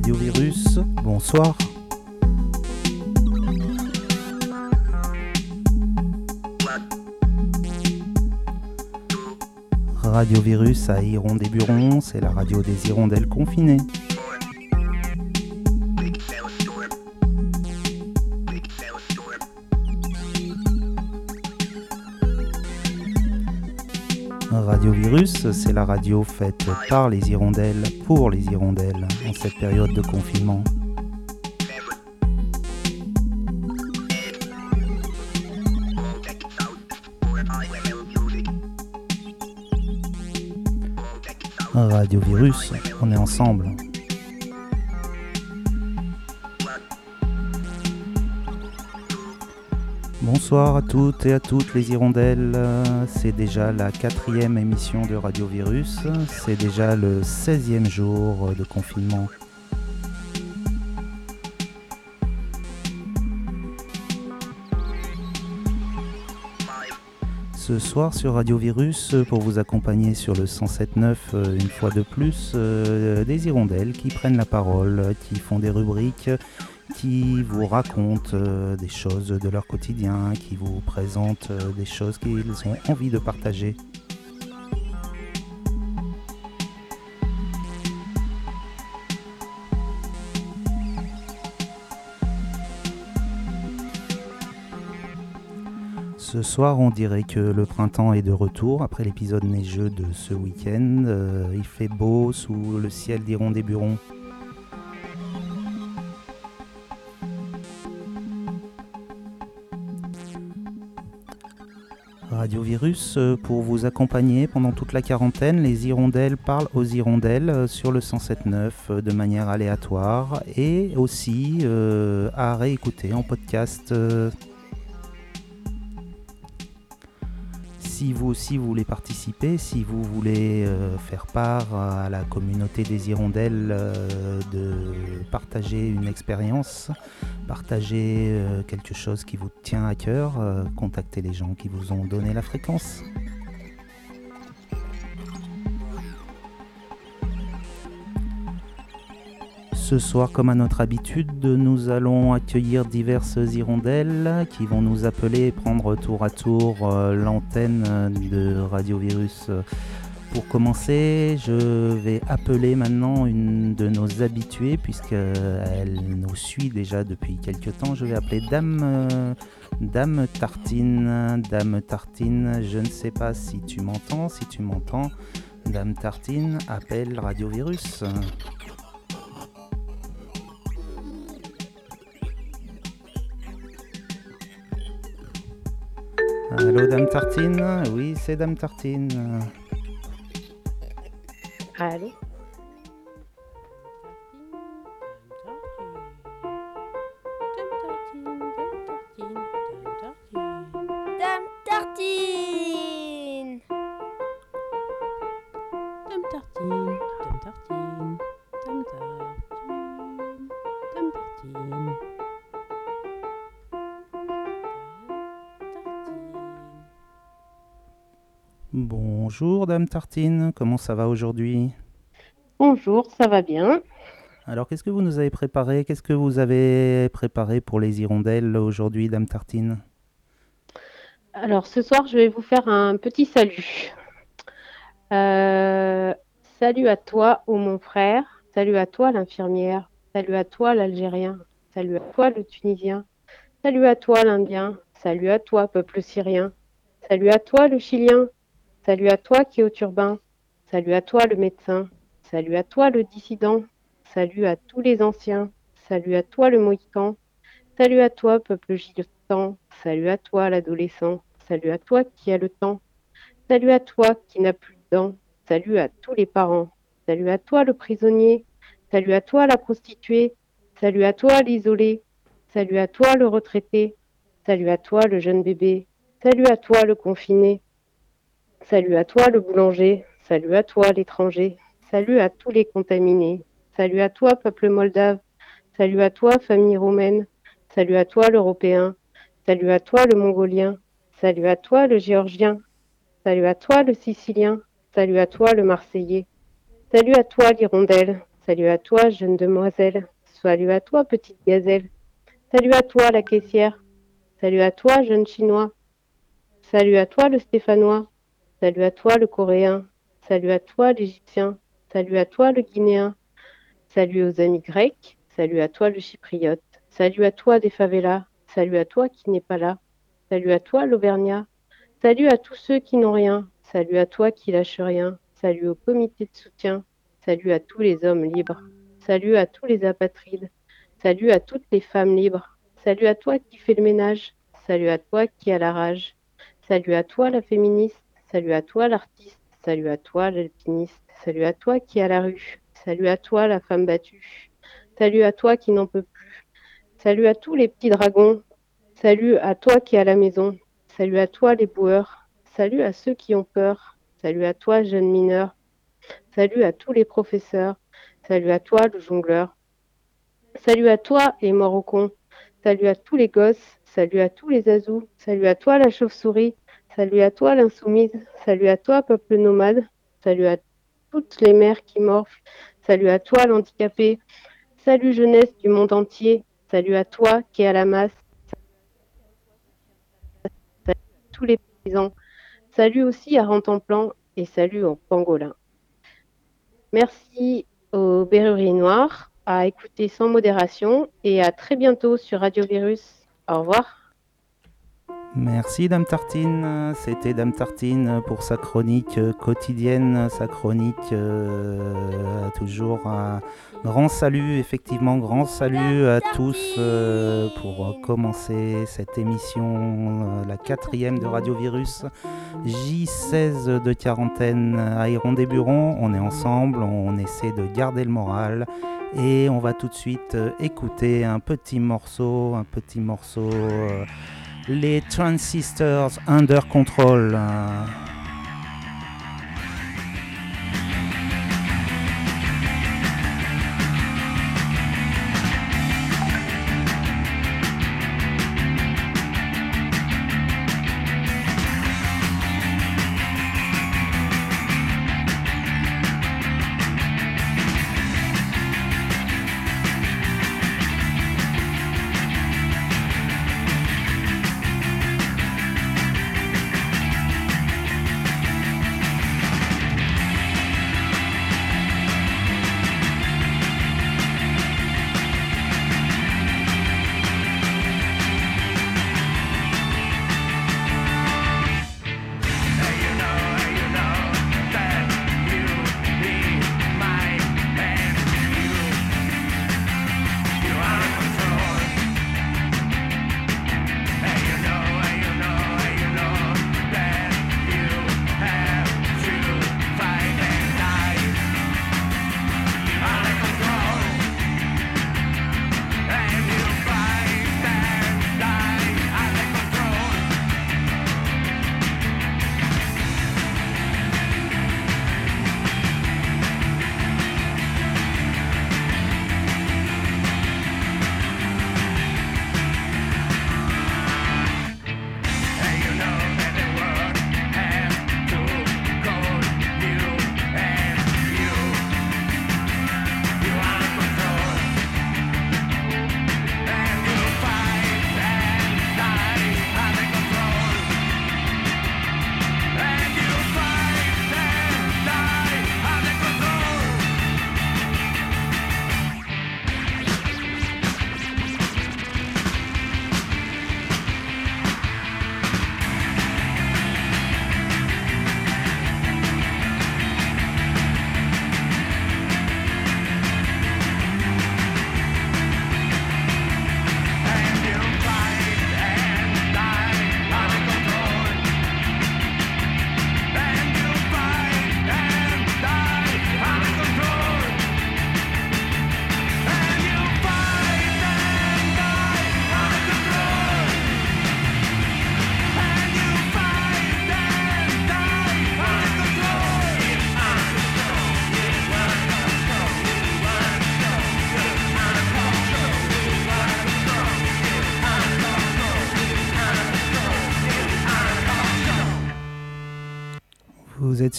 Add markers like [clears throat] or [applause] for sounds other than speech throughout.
Radio Virus, bonsoir. Radio Virus à Hirondé-Buron, c'est la radio des hirondelles confinées. Radio Virus, c'est la radio faite par les hirondelles pour les hirondelles en cette période de confinement. Radio Virus, on est ensemble. Bonsoir à toutes et à toutes les hirondelles. C'est déjà la quatrième émission de Radio Virus. C'est déjà le 16e jour de confinement. Ce soir sur Radio Virus, pour vous accompagner sur le 107.9 euh, une fois de plus, euh, des hirondelles qui prennent la parole, qui font des rubriques qui vous racontent euh, des choses de leur quotidien, qui vous présentent euh, des choses qu'ils ont envie de partager. Ce soir, on dirait que le printemps est de retour après l'épisode neigeux de ce week-end. Euh, il fait beau sous le ciel d'Iron des Burons. Radio Virus euh, pour vous accompagner pendant toute la quarantaine. Les hirondelles parlent aux hirondelles euh, sur le 107.9 euh, de manière aléatoire et aussi à réécouter en podcast si vous aussi voulez participer, si vous voulez euh, faire part à la communauté des hirondelles euh, de partager une expérience, partager euh, quelque chose qui vous tient à cœur, contactez les gens qui vous ont donné la fréquence. Ce soir, comme à notre habitude, nous allons accueillir diverses hirondelles qui vont nous appeler et prendre tour à tour euh, l'antenne de Radio Virus. Pour commencer, je vais appeler maintenant une de nos habituées, puisqu'elle nous suit déjà depuis quelques temps. Je vais appeler Dame, euh, Dame Tartine. Dame Tartine, je ne sais pas si tu m'entends. Si tu m'entends, Dame Tartine appelle Radio Virus. Allô, Dame Tartine? Oui, c'est Dame Tartine. Allô? Bonjour Dame Tartine, comment ça va aujourd'hui? Bonjour, ça va bien. Alors qu'est-ce que vous nous avez préparé? Qu'est-ce que vous avez préparé pour les hirondelles aujourd'hui Dame Tartine? Alors ce soir je vais vous faire un petit salut. Euh, salut à toi, ô mon frère. Salut à toi, l'infirmière. Salut à toi, l'Algérien. Salut à toi, le Tunisien. Salut à toi, l'Indien. Salut à toi, peuple syrien. Salut à toi, le Chilien. Salut à toi qui es au turbin. Salut à toi le médecin. Salut à toi le dissident. Salut à tous les anciens. Salut à toi le mohican. Salut à toi peuple giletant. Salut à toi l'adolescent. Salut à toi qui as le temps. Salut à toi qui n'as plus de dents. Salut à tous les parents. Salut à toi le prisonnier. Salut à toi la prostituée. Salut à toi l'isolé. Salut à toi le retraité. Salut à toi le jeune bébé. Salut à toi le confiné. Salut à toi le boulanger, salut à toi l'étranger, salut à tous les contaminés, salut à toi peuple moldave, salut à toi famille romaine, salut à toi l'européen, salut à toi le mongolien, salut à toi le géorgien, salut à toi le sicilien, salut à toi le marseillais, salut à toi l'hirondelle, Salut à toi, jeune demoiselle. Salut à toi, petite gazelle. Salut à toi, la caissière. Salut à toi, jeune chinois. Salut à toi, le stéphanois. Salut à toi, le coréen. Salut à toi, l'égyptien. Salut à toi, le guinéen. Salut aux amis grecs. Salut à toi, le chypriote. Salut à toi, des favelas. Salut à toi qui n'est pas là. Salut à toi, l'auvergnat. Salut à tous ceux qui n'ont rien. Salut à toi qui lâche rien. Salut au comité de soutien. Salut à tous les hommes libres. Salut à tous les apatrides. Salut à toutes les femmes libres. Salut à toi qui fais le ménage. Salut à toi qui a la rage. Salut à toi la féministe. Salut à toi l'artiste. Salut à toi l'alpiniste. Salut à toi qui a la rue. Salut à toi la femme battue. Salut à toi qui n'en peut plus. Salut à tous les petits dragons. Salut à toi qui a la maison. Salut à toi les boueurs. Salut à ceux qui ont peur. Salut à toi jeune mineur. Salut à tous les professeurs. Salut à toi, le jongleur. Salut à toi, les morts au con. Salut à tous les gosses. Salut à tous les azous. Salut à toi, la chauve-souris. Salut à toi, l'insoumise. Salut à toi, peuple nomade. Salut à toutes les mères qui morflent. Salut à toi, l'handicapé. Salut, jeunesse du monde entier. Salut à toi qui es à la masse. Salut à tous les paysans. Salut aussi à Rentemplan et salut au pangolin. Merci aux Berruriers Noirs, à écouter sans modération et à très bientôt sur Radio Virus. Au revoir. Merci Dame Tartine, c'était Dame Tartine pour sa chronique quotidienne, sa chronique euh, toujours un grand salut, effectivement grand salut à tous euh, pour commencer cette émission, euh, la quatrième de Radio Virus, J16 de quarantaine à Iron des Burons, on est ensemble, on essaie de garder le moral et on va tout de suite écouter un petit morceau, un petit morceau les transistors under control.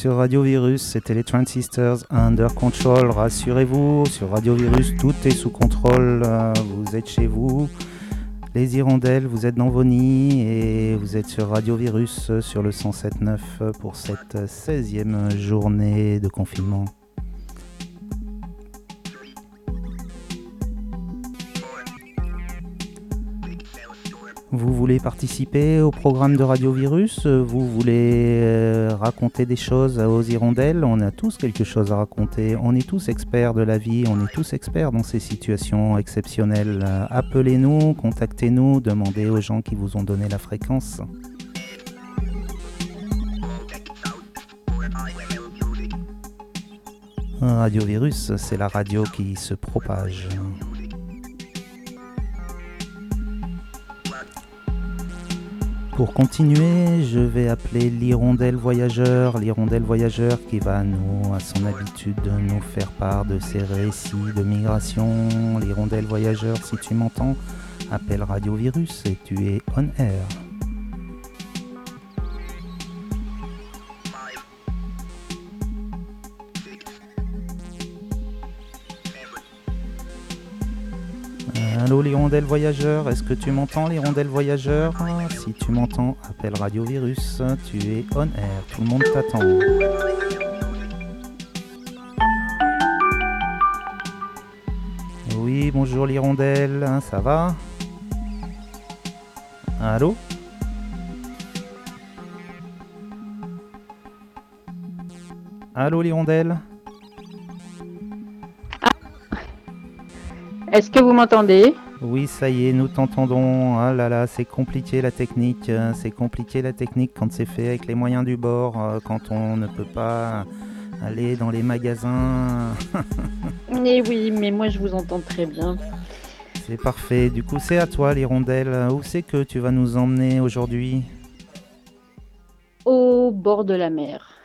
Sur Radio Virus, c'était les Transistors Under Control. Rassurez-vous, sur Radio Virus, tout est sous contrôle. Euh, vous êtes chez vous. Les hirondelles, vous êtes dans vos nids et vous êtes sur Radio Virus sur le 107.9 pour cette 16e journée de confinement. Vous voulez participer au programme de Radio Virus Vous voulez euh, raconter des choses aux hirondelles On a tous quelque chose à raconter. On est tous experts de la vie, on est tous experts dans ces situations exceptionnelles. Appelez-nous, contactez-nous, demandez aux gens qui vous ont donné la fréquence. Radio Virus, c'est la radio qui se propage. Pour continuer, je vais appeler l'hirondelle voyageur, l'hirondelle voyageur qui va nous, à son habitude, nous faire part de ses récits de migration. L'hirondelle voyageur, si tu m'entends, appelle Radio Virus et tu es on air. L'hirondelle voyageur, est-ce que tu m'entends l'hirondelle voyageur Si tu m'entends, appelle Radio Virus, tu es on air, tout le monde t'attend. Oui, bonjour l'hirondelle, hein, ça va? Allô? Allô l'hirondelle Est-ce que vous m'entendez? Oui, ça y est, nous t'entendons. Ah là là, c'est compliqué la technique. Euh, c'est compliqué la technique quand c'est fait avec les moyens du bord, euh, quand on ne peut pas aller dans les magasins. [laughs] Mais oui, mais moi je vous entends très bien. C'est parfait. Du coup, c'est à toi, l'hirondelle. Où c'est que tu vas nous emmener aujourd'hui? Au bord de la mer.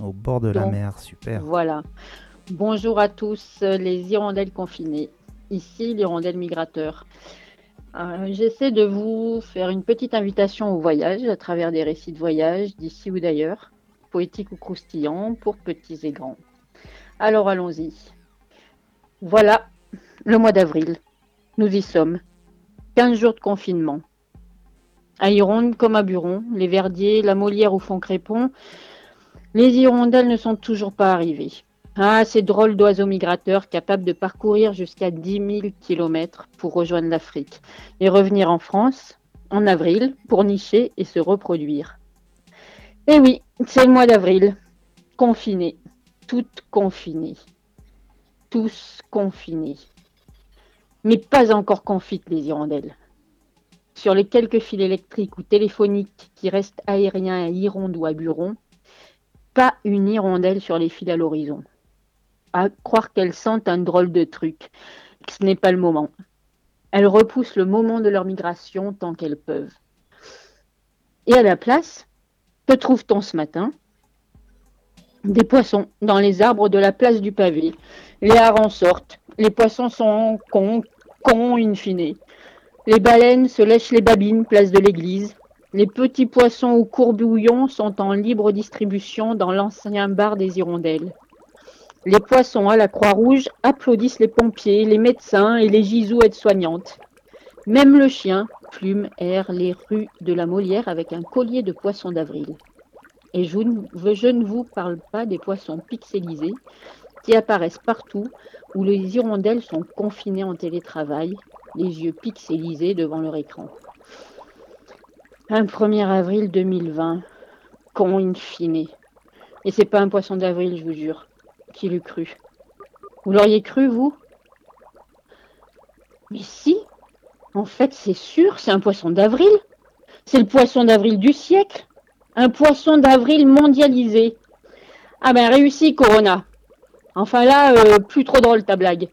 Au bord de la mer, super. Voilà. Bonjour à tous, les hirondelles confinées ici l'hirondelle migrateur. Euh, j'essaie de vous faire une petite invitation au voyage à travers des récits de voyage d'ici ou d'ailleurs, poétiques ou croustillants, pour petits et grands. Alors allons-y. Voilà le mois d'avril. Nous y sommes. 15 jours de confinement. À Hironde comme à Buron, les Verdiers, la Molière ou Font-Crépon, les hirondelles ne sont toujours pas arrivées. Ah, ces drôles d'oiseaux migrateurs capables de parcourir jusqu'à 10 000 km pour rejoindre l'Afrique et revenir en France en avril pour nicher et se reproduire. Eh oui, c'est le mois d'avril. Confinés, toutes confinées. Tous confinés. Mais pas encore confites les hirondelles. Sur les quelques fils électriques ou téléphoniques qui restent aériens à Hironde ou à Buron, pas une hirondelle sur les fils à l'horizon à croire qu'elles sentent un drôle de truc. Ce n'est pas le moment. Elles repoussent le moment de leur migration tant qu'elles peuvent. Et à la place, que trouve-t-on ce matin? Des poissons dans les arbres de la place du pavé. Les harengs sortent. Les poissons sont cons, cons in fine. Les baleines se lèchent les babines, place de l'église. Les petits poissons ou courbouillons sont en libre distribution dans l'ancien bar des hirondelles. Les poissons à la Croix-Rouge applaudissent les pompiers, les médecins et les gisous aides-soignantes. Même le chien, Plume, erre les rues de la Molière avec un collier de poissons d'avril. Et je, ne vous parle pas des poissons pixelisés qui apparaissent partout où les hirondelles sont confinées en télétravail, les yeux pixelisés devant leur écran. Un 1er avril 2020, con in fine. Et c'est pas un poisson d'avril, je vous jure qui l'eût cru Vous l'auriez cru, vous? Mais si, en fait, c'est sûr, c'est un poisson d'avril. C'est le poisson d'avril du siècle. Un poisson d'avril mondialisé. Ah ben, réussi, Corona. Enfin là, euh, plus trop drôle ta blague.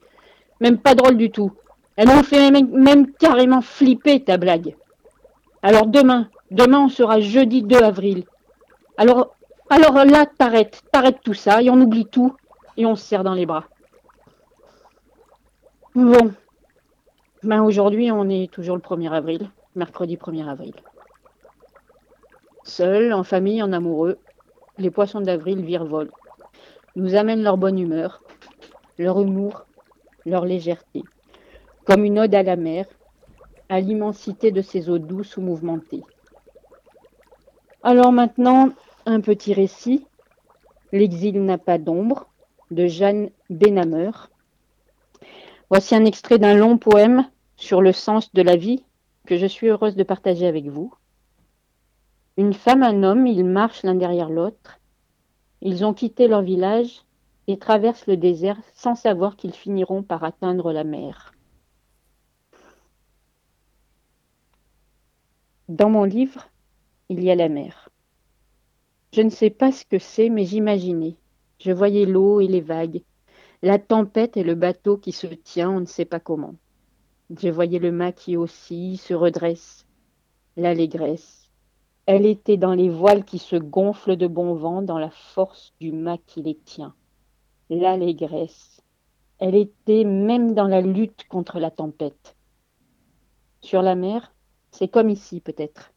Même pas drôle du tout. Elle m'a fait même, même, carrément flipper ta blague. Alors demain, demain on sera jeudi 2 avril. Alors, alors là, t'arrêtes, t'arrêtes tout ça et on oublie tout et on se serre dans les bras. Bon, ben aujourd'hui on est toujours le 1er avril, mercredi 1er avril. Seul, en famille, en amoureux, les poissons d'avril virevolent, nous amènent leur bonne humeur, leur humour, leur légèreté, comme une ode à la mer, à l'immensité de ses eaux douces ou mouvementées. Alors maintenant, un petit récit, L'exil n'a pas d'ombre, de Jeanne Benhammer. Voici un extrait d'un long poème sur le sens de la vie que je suis heureuse de partager avec vous. Une femme, un homme, ils marchent l'un derrière l'autre. Ils ont quitté leur village et traversent le désert sans savoir qu'ils finiront par atteindre la mer. Dans mon livre, il y a la mer. Je ne sais pas ce que c'est, mais j'imaginais. Je voyais l'eau et les vagues, la tempête et le bateau qui se tient, on ne sait pas comment. Je voyais le mât qui oscille, se redresse, l'allégresse. Elle était dans les voiles qui se gonflent de bon vent, dans la force du mât qui les tient. L'allégresse. Elle était même dans la lutte contre la tempête. Sur la mer, c'est comme ici peut-être.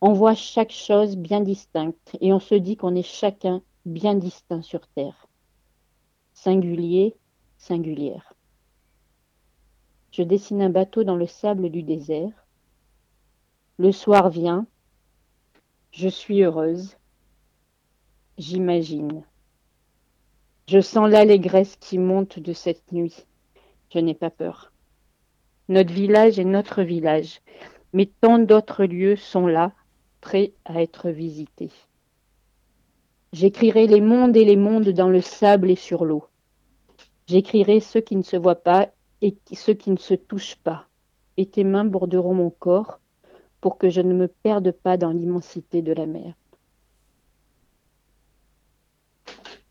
On voit chaque chose bien distincte et on se dit qu'on est chacun bien distinct sur Terre. Singulier, singulière. Je dessine un bateau dans le sable du désert. Le soir vient. Je suis heureuse. J'imagine. Je sens l'allégresse qui monte de cette nuit. Je n'ai pas peur. Notre village est notre village, mais tant d'autres lieux sont là, prêts à être visités. J'écrirai les mondes et les mondes dans le sable et sur l'eau. J'écrirai ceux qui ne se voient pas et ceux qui ne se touchent pas. Et tes mains borderont mon corps pour que je ne me perde pas dans l'immensité de la mer.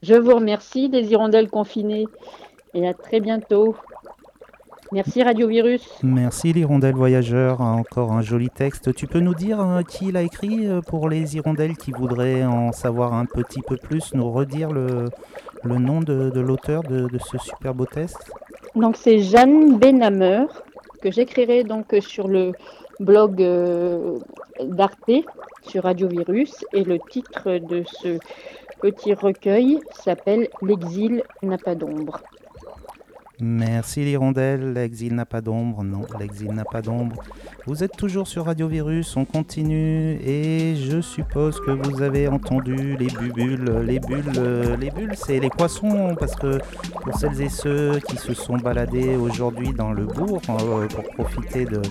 Je vous remercie des hirondelles confinées et à très bientôt. Merci Radio Virus. Merci l'hirondelle voyageur, encore un joli texte. Tu peux nous dire euh, qui l'a écrit euh, pour les hirondelles qui voudraient en savoir un petit peu plus, nous redire le, le nom de, de l'auteur de, de, ce super beau texte? Donc c'est Jeanne Benhammer que j'écrirai donc sur le blog euh, d'Arte sur Radio Virus et le titre de ce petit recueil s'appelle L'exil n'a pas d'ombre. Merci l'hirondelle, l'exil n'a pas d'ombre, non, l'exil n'a pas d'ombre. Vous êtes toujours sur Radio Virus, on continue. Et je suppose que vous avez entendu les bubules, les bulles, les bulles c'est les poissons. Parce que pour celles et ceux qui se sont baladés aujourd'hui dans le bourg euh, pour profiter de,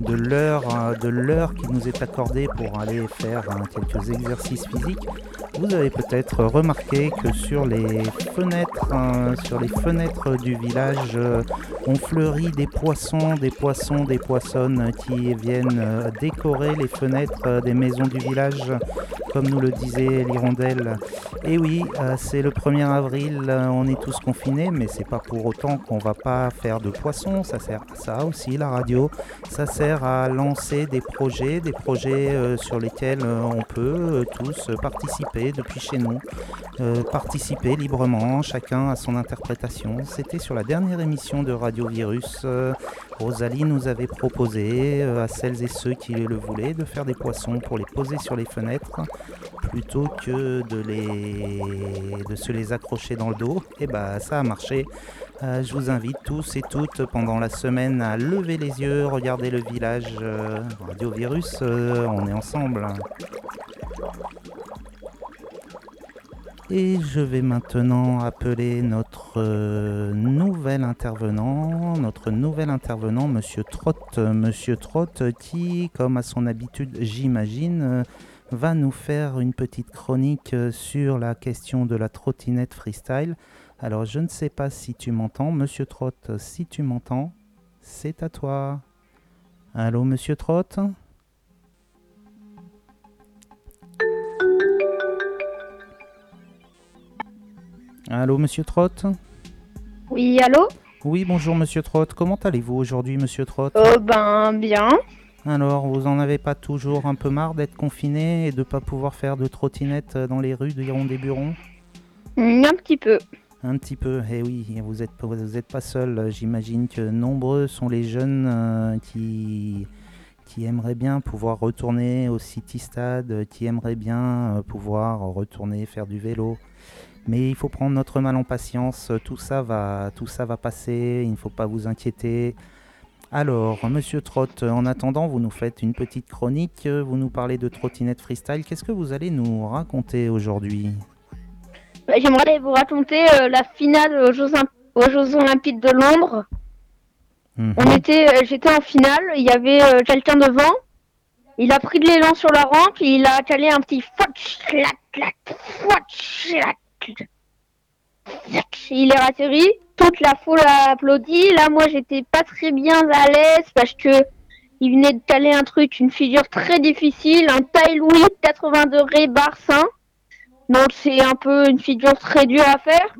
de l'heure euh, de l'heure qui nous est accordée pour aller faire hein, quelques exercices physiques, vous avez peut-être remarqué que sur les fenêtres, euh, sur les fenêtres du village, euh, on fleurit des poissons, des poissons, des poissonnes qui viennent euh, décorer les fenêtres euh, des maisons du village, comme nous le disait l'hirondelle. Et oui, euh, c'est le 1er avril, euh, on est tous confinés, mais c'est pas pour autant qu'on va pas faire de poissons. Ça sert à ça aussi, la radio. Ça sert à lancer des projets, des projets euh, sur lesquels euh, on peut euh, tous participer depuis chez nous. Participer librement, chacun à son interprétation. C'était sur la dernière émission de Radio Virus. Rosalie nous avait proposé à celles et ceux qui le voulaient de faire des poissons pour les poser sur les fenêtres plutôt que de, de se les accrocher dans le dos. Et bah ça a marché. Euh, je vous invite tous et toutes pendant la semaine à lever les yeux, regarder le village euh, Radio Virus, euh, on est ensemble. Et je vais maintenant appeler notre euh, nouvel intervenant, notre nouvel intervenant, Monsieur Trott, Monsieur Trott, qui, comme à son habitude, j'imagine, euh, va nous faire une petite chronique sur la question de la trottinette freestyle. Alors, je ne sais pas si tu m'entends, Monsieur Trott. Si tu m'entends, c'est à toi. Allô, Monsieur Trott Allô, Monsieur Trott Oui, allô? Oui, bonjour, Monsieur Trott. Comment allez-vous aujourd'hui, Monsieur Trott Oh ben bien. Alors, vous en avez pas toujours un peu marre d'être confiné et de pas pouvoir faire de trottinette dans les rues de Hirondé-Buron Mm, Un petit peu. Un petit peu, eh oui, vous êtes, vous êtes pas seul. J'imagine que nombreux sont les jeunes euh, qui, qui aimerait bien pouvoir retourner au City Stade, qui aimerait bien pouvoir retourner faire du vélo. Mais il faut prendre notre mal en patience, tout ça va, tout ça va passer, il ne faut pas vous inquiéter. Alors, Monsieur Trott, en attendant, vous nous faites une petite chronique, vous nous parlez de trottinette freestyle. Qu'est-ce que vous allez nous raconter aujourd'hui? J'aimerais vous raconter euh, la finale aux Jeux, Olympiques de Londres. Mhm. On était, euh, j'étais en finale, il y avait euh, quelqu'un devant. Il a pris de l'élan sur la rampe, il a calé un petit il est atterri, toute la foule a applaudi. Là, moi, j'étais pas très bien à l'aise parce que il venait de caler un truc, une figure très difficile, un taille Louis 80 degrés barre Donc, c'est un peu une figure très dure à faire.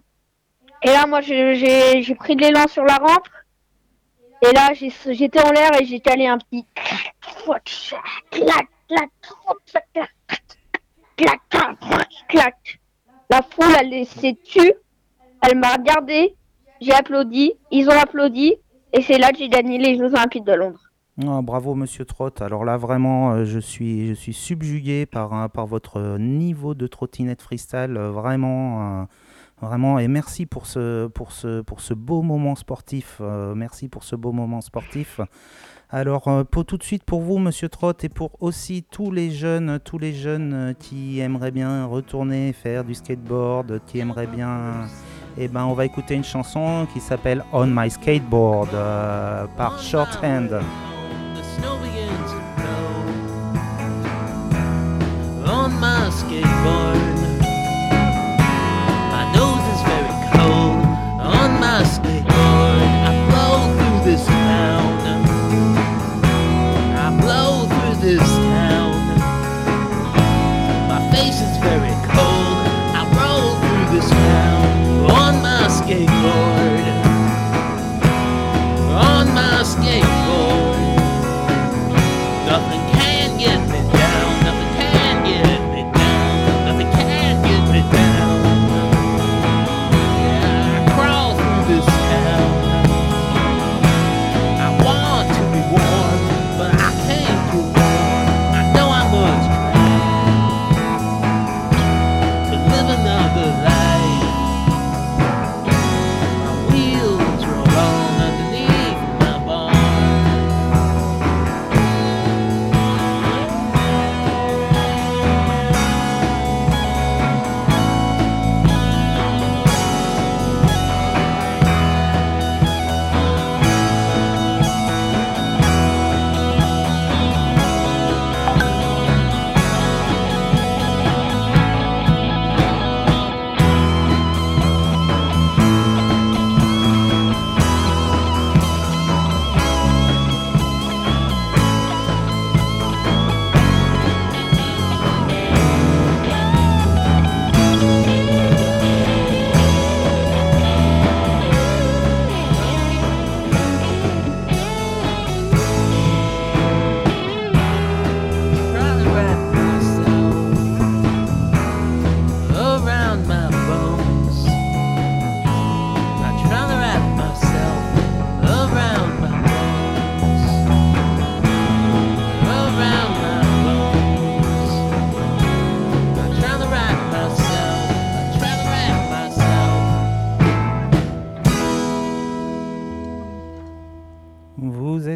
Et là, moi, j'ai pris de l'élan sur la rampe. Et là, j'étais en l'air et j'ai calé un petit La foule, elle s'est tue. Elle m'a regardé. J'ai applaudi. Ils ont applaudi. Et c'est là que j'ai gagné les Jeux Olympiques de Londres. Ah, bravo Monsieur Trott. Alors là vraiment, euh, je suis, je suis subjugué par, euh, par votre niveau de trottinette freestyle. Euh, vraiment, vraiment. Et merci pour ce, pour ce, pour ce beau moment sportif. merci pour ce beau moment sportif. Alors, euh, tout de suite pour vous, Monsieur Trott, et pour aussi tous les jeunes, tous les jeunes euh, qui aimeraient bien retourner faire du skateboard, qui aimeraient bien, eh ben, on va écouter une chanson qui s'appelle On My Skateboard euh, par Shorthand.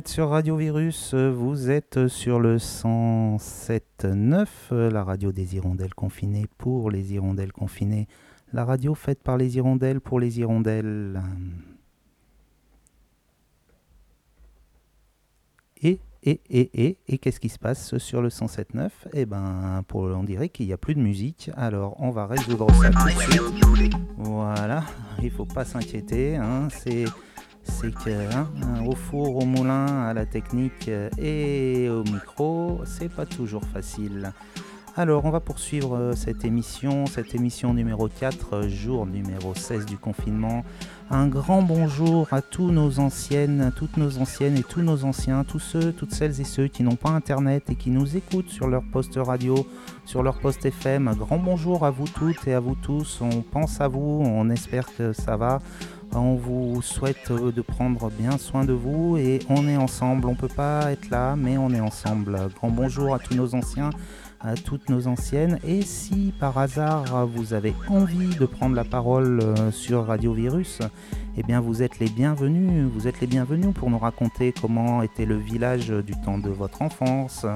Sur Radio Virus, vous êtes sur le 107.9, la radio des hirondelles confinées pour les hirondelles confinées, la radio faite par les hirondelles pour les hirondelles. Et, et, et, et, et qu'est-ce qui se passe sur le 107.9 Eh ben, on dirait qu'il n'y a plus de musique, alors on va résoudre ça. Voilà, [laughs] il faut pas s'inquiéter, hein, c'est c'est que hein, au four, au moulin, à la technique et au micro, c'est pas toujours facile. Alors, on va poursuivre euh, cette émission, cette émission numéro 4, jour numéro 16 du confinement. Un grand bonjour à tous nos anciennes, toutes nos anciennes et tous nos anciens, tous ceux, toutes celles et ceux qui n'ont pas internet et qui nous écoutent sur leur poste radio, sur leur poste FM. Un grand bonjour à vous toutes et à vous tous. On pense à vous, on espère que ça va. On vous souhaite euh, de prendre bien soin de vous et on est ensemble. On peut pas être là, mais on est ensemble. Grand bonjour à tous nos anciens, à toutes nos anciennes. Et si par hasard vous avez envie de prendre la parole euh, sur Radio Virus, eh bien vous êtes les bienvenus. Vous êtes les bienvenus pour nous raconter comment était le village du temps de votre enfance,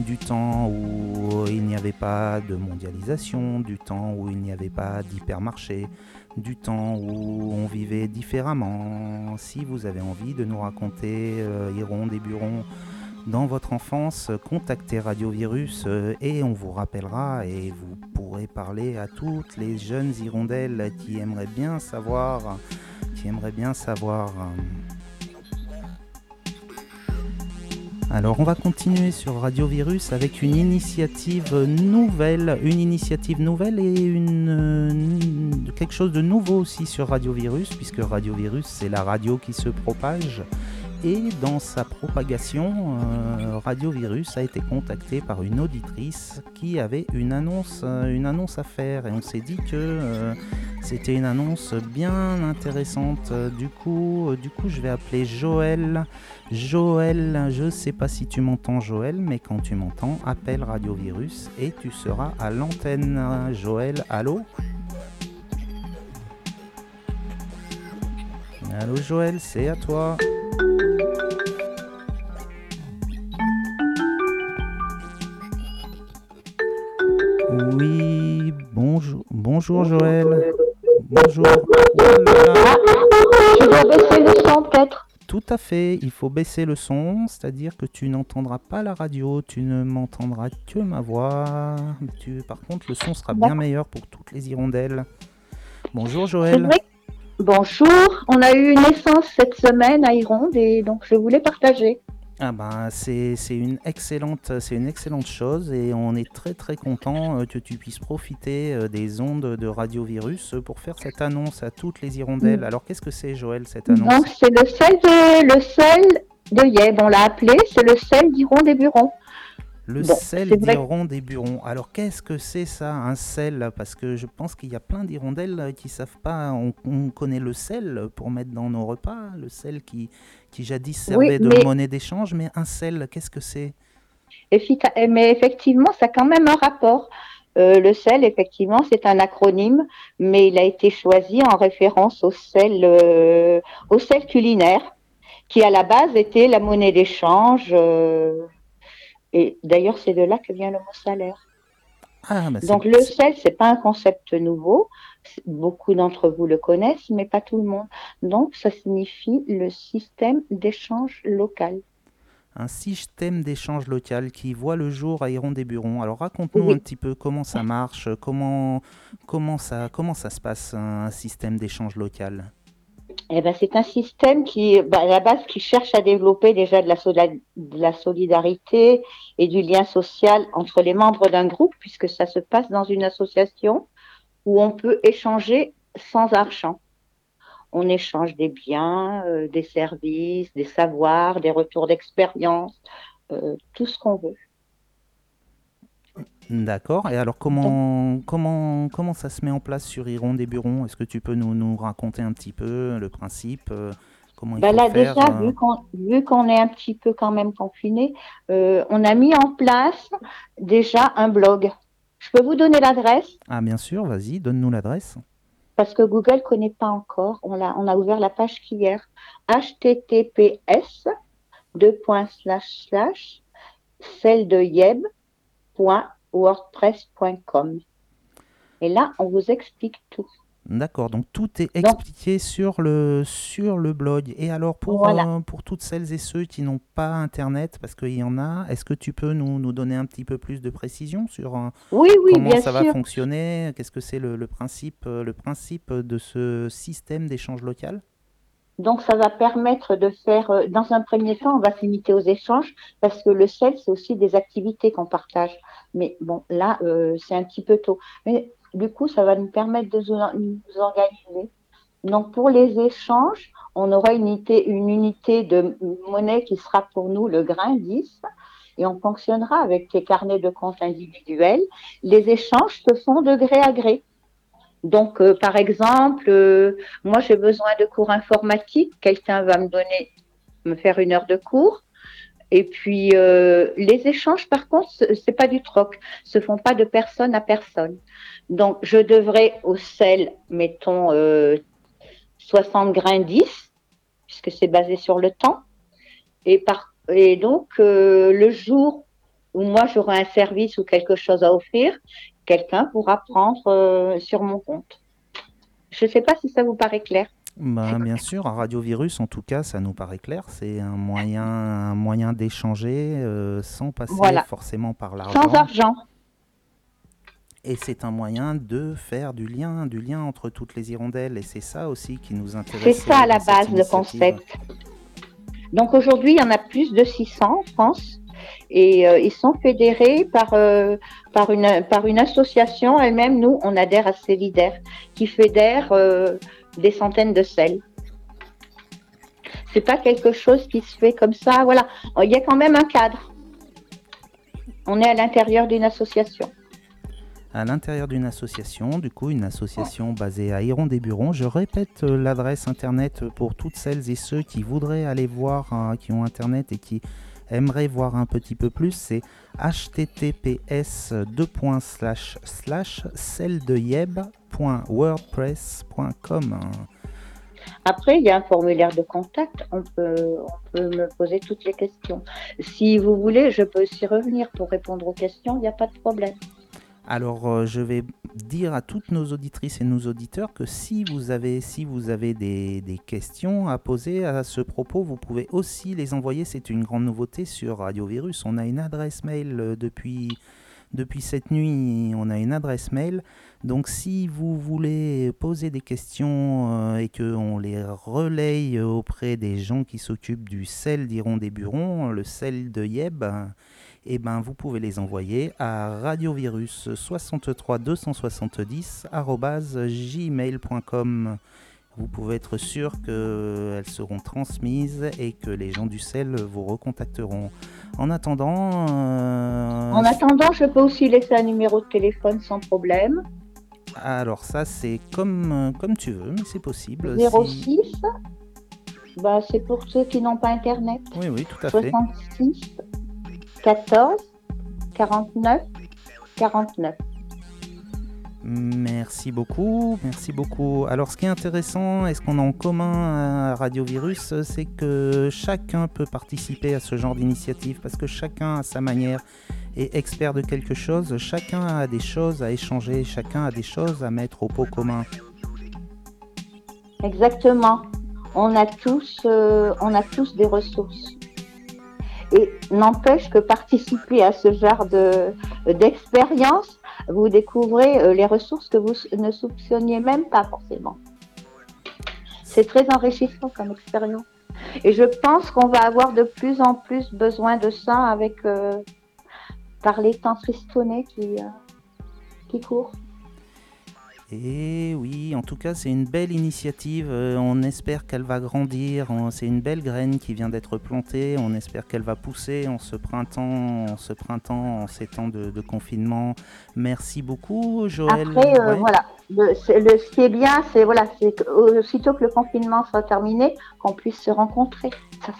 du temps où il n'y avait pas de mondialisation, du temps où il n'y avait pas d'hypermarché, du temps où on vivait différemment. Si vous avez envie de nous raconter euh, et Buron dans votre enfance, contactez Radio Virus euh, et on vous rappellera et vous pourrez parler à toutes les jeunes hirondelles qui aimeraient bien savoir, qui aimeraient bien savoir. euh, alors on va continuer sur Radio Virus avec une initiative nouvelle, une initiative nouvelle et euh, quelque chose de nouveau aussi sur Radio Virus, puisque Radio Virus c'est la radio qui se propage. Et dans sa propagation, euh, Radio Virus a été contacté par une auditrice qui avait une annonce, euh, une annonce à faire. Et on s'est dit que euh, c'était une annonce bien intéressante. Du coup, du coup, je vais appeler Joël. Joël, je sais pas si tu m'entends Joël, mais quand tu m'entends, appelle Radio Virus et tu seras à l'antenne. Joël, allô? Allô Joël, c'est à toi. Bonjour, Joël. Bonjour. Je dois baisser le son peut-être. Tout à fait, il faut baisser le son, c'est-à-dire que tu n'entendras pas la radio, tu ne m'entendras que ma voix. Tu, par contre, le son sera bien meilleur pour toutes les hirondelles. Bonjour Joël. Bonjour, on a eu une naissance cette semaine à Ironde et donc je voulais partager. Ah ben, c'est c'est une excellente, c'est une excellente chose et on est très très content euh, que tu puisses profiter euh, des ondes de Radio Virus pour faire cette annonce à toutes les hirondelles. Alors qu'est-ce que c'est Joël cette annonce? Donc c'est le sel de le sel de Yeb, on l'a appelé, c'est le sel d'Ironde et Buron. Le Bon, sel d'Iron des Burons. Alors qu'est-ce que c'est ça, un sel? Parce que je pense qu'il y a plein d'hirondelles euh, qui savent pas. On, on connaît le sel pour mettre dans nos repas, le sel qui, qui jadis servait de mais- monnaie d'échange, mais un sel, qu'est-ce que c'est? Eh, Mais effectivement, ça a quand même un rapport. Euh, le sel, effectivement, c'est un acronyme, mais il a été choisi en référence au sel, euh, au sel culinaire, qui à la base était la monnaie d'échange. euh, et d'ailleurs, c'est de là que vient le mot salaire. Ah, bah, Donc le sel, c'est pas un concept nouveau. Beaucoup d'entre vous le connaissent, mais pas tout le monde. Donc ça signifie le système d'échange local. un système d'échange local qui voit le jour à Iron des Burons. Alors raconte-nous Oui. un petit peu comment ça marche, comment, comment, ça, comment ça se passe un système d'échange local Eh ben, c'est un système qui, bah, qui cherche à développer déjà de la, sola- de la solidarité et du lien social entre les membres d'un groupe, puisque ça se passe dans une association où on peut échanger sans argent. On échange des biens, euh, des services, des savoirs, des retours d'expérience, euh, tout ce qu'on veut. D'accord. Et alors comment, comment, comment ça se met en place sur Iron des Burons? Est-ce que tu peux nous, nous raconter un petit peu le principe euh, Comment il Bah faut là, faire déjà, euh, vu qu'on est un petit peu quand même confiné, euh, on a mis en place déjà un blog. Je peux vous donner l'adresse? Ah bien sûr, vas-y, donne-nous l'adresse. parce que Google connaît pas encore. On a, on a ouvert la page qu'hier. https celle de yeb.wordpress.com. Et là, on vous explique tout. D'accord, donc tout est expliqué sur le, sur le blog. Et alors pour, Voilà. euh, pour toutes celles et ceux qui n'ont pas Internet, parce qu'il y en a, est-ce que tu peux nous, nous donner un petit peu plus de précision sur euh, Oui, oui, comment bien ça va fonctionner? Qu'est-ce que c'est le, le principe, euh, le principe de ce système d'échange local? Donc, ça va permettre de faire, euh, dans un premier temps, on va se aux échanges parce que le sel, c'est aussi des activités qu'on partage. Mais bon, là, euh, c'est un petit peu tôt. Mais du coup, ça va nous permettre de nous organiser. Donc, pour les échanges, on aura une unité, une unité de monnaie qui sera pour nous le grain 10 et on fonctionnera avec les carnets de compte individuels. Les échanges se font de gré à gré. Donc, euh, par exemple, euh, moi, j'ai besoin de cours informatiques. Quelqu'un va me donner, me faire une heure de cours. Et puis, euh, les échanges, par contre, c'est pas du troc. Se font pas de personne à personne. Donc, je devrais au sel, mettons, 60 grains 10, puisque c'est basé sur le temps. Et donc, le jour où moi, j'aurai un service ou quelque chose à offrir, quelqu'un pourra prendre euh, sur mon compte. Je ne sais pas si ça vous paraît clair. Bah, bien sûr, un radiovirus, en tout cas, ça nous paraît clair. C'est un moyen, un moyen d'échanger euh, sans passer forcément par l'argent. Sans argent. Et c'est un moyen de faire du lien, du lien entre toutes les hirondelles. Et c'est ça aussi qui nous intéresse. C'est ça à la base, le concept. Donc aujourd'hui, il y en a plus de 600 en France et euh, ils sont fédérés par, euh, par, une, par une association elle-même. Nous, on adhère à Célidaire, qui fédère euh, des centaines de selles. C'est pas quelque chose qui se fait comme ça. Voilà, il y a quand même un cadre. On est à l'intérieur d'une association à l'intérieur d'une association, du coup une association basée à Iron des Burons. Je répète l'adresse internet pour toutes celles et ceux qui voudraient aller voir, qui ont internet et qui aimerait voir un petit peu plus, c'est https celledeyeb.wordpress.com. Après, il y a un formulaire de contact, on peut, on peut me poser toutes les questions. Si vous voulez, je peux aussi revenir pour répondre aux questions, il n'y a pas de problème. Alors, euh, je vais dire à toutes nos auditrices et nos auditeurs que si vous avez, si vous avez des, questions à poser à ce propos, vous pouvez aussi les envoyer. C'est une grande nouveauté sur Radio Virus. On a une adresse mail euh, depuis, depuis cette nuit. On a une adresse mail. Donc, si vous voulez poser des questions euh, et qu'on les relaye auprès des gens qui s'occupent du sel d'Iron des Burons, le sel de Yeb, eh ben, vous pouvez les envoyer à radiovirus 63 270 gmail.com. Vous pouvez être sûr qu'elles seront transmises et que les gens du sel vous recontacteront. En attendant. Euh, en attendant, je peux aussi laisser un numéro de téléphone sans problème. Alors, ça, c'est comme, comme tu veux, mais c'est possible. 06 bah, C'est pour ceux qui n'ont pas Internet. Oui, oui, tout à fait. 66 14 49 49. Merci beaucoup, merci beaucoup. Alors ce qui est intéressant et ce qu'on a en commun à Radio Virus, c'est que chacun peut participer à ce genre d'initiative parce que chacun à sa manière est expert de quelque chose, chacun a des choses à échanger, chacun a des choses à mettre au pot commun. Exactement. On a tous, euh, on a tous des ressources. Et n'empêche que participer à ce genre d'expérience, vous découvrez euh, les ressources que vous ne soupçonniez même pas forcément. C'est très enrichissant comme expérience. Et je pense qu'on va avoir de plus en plus besoin de ça avec euh, par les temps tristonnés qui, euh, qui courent. Et oui, en tout cas, c'est une belle initiative. Euh, on espère qu'elle va grandir. C'est une belle graine qui vient d'être plantée. On espère qu'elle va pousser en ce printemps, en ce printemps, en ces temps de, confinement. Merci beaucoup, Joël. Après, euh, voilà. Le, ce qui est bien, c'est voilà, c'est aussitôt que le confinement sera terminé, qu'on puisse se rencontrer. Ça,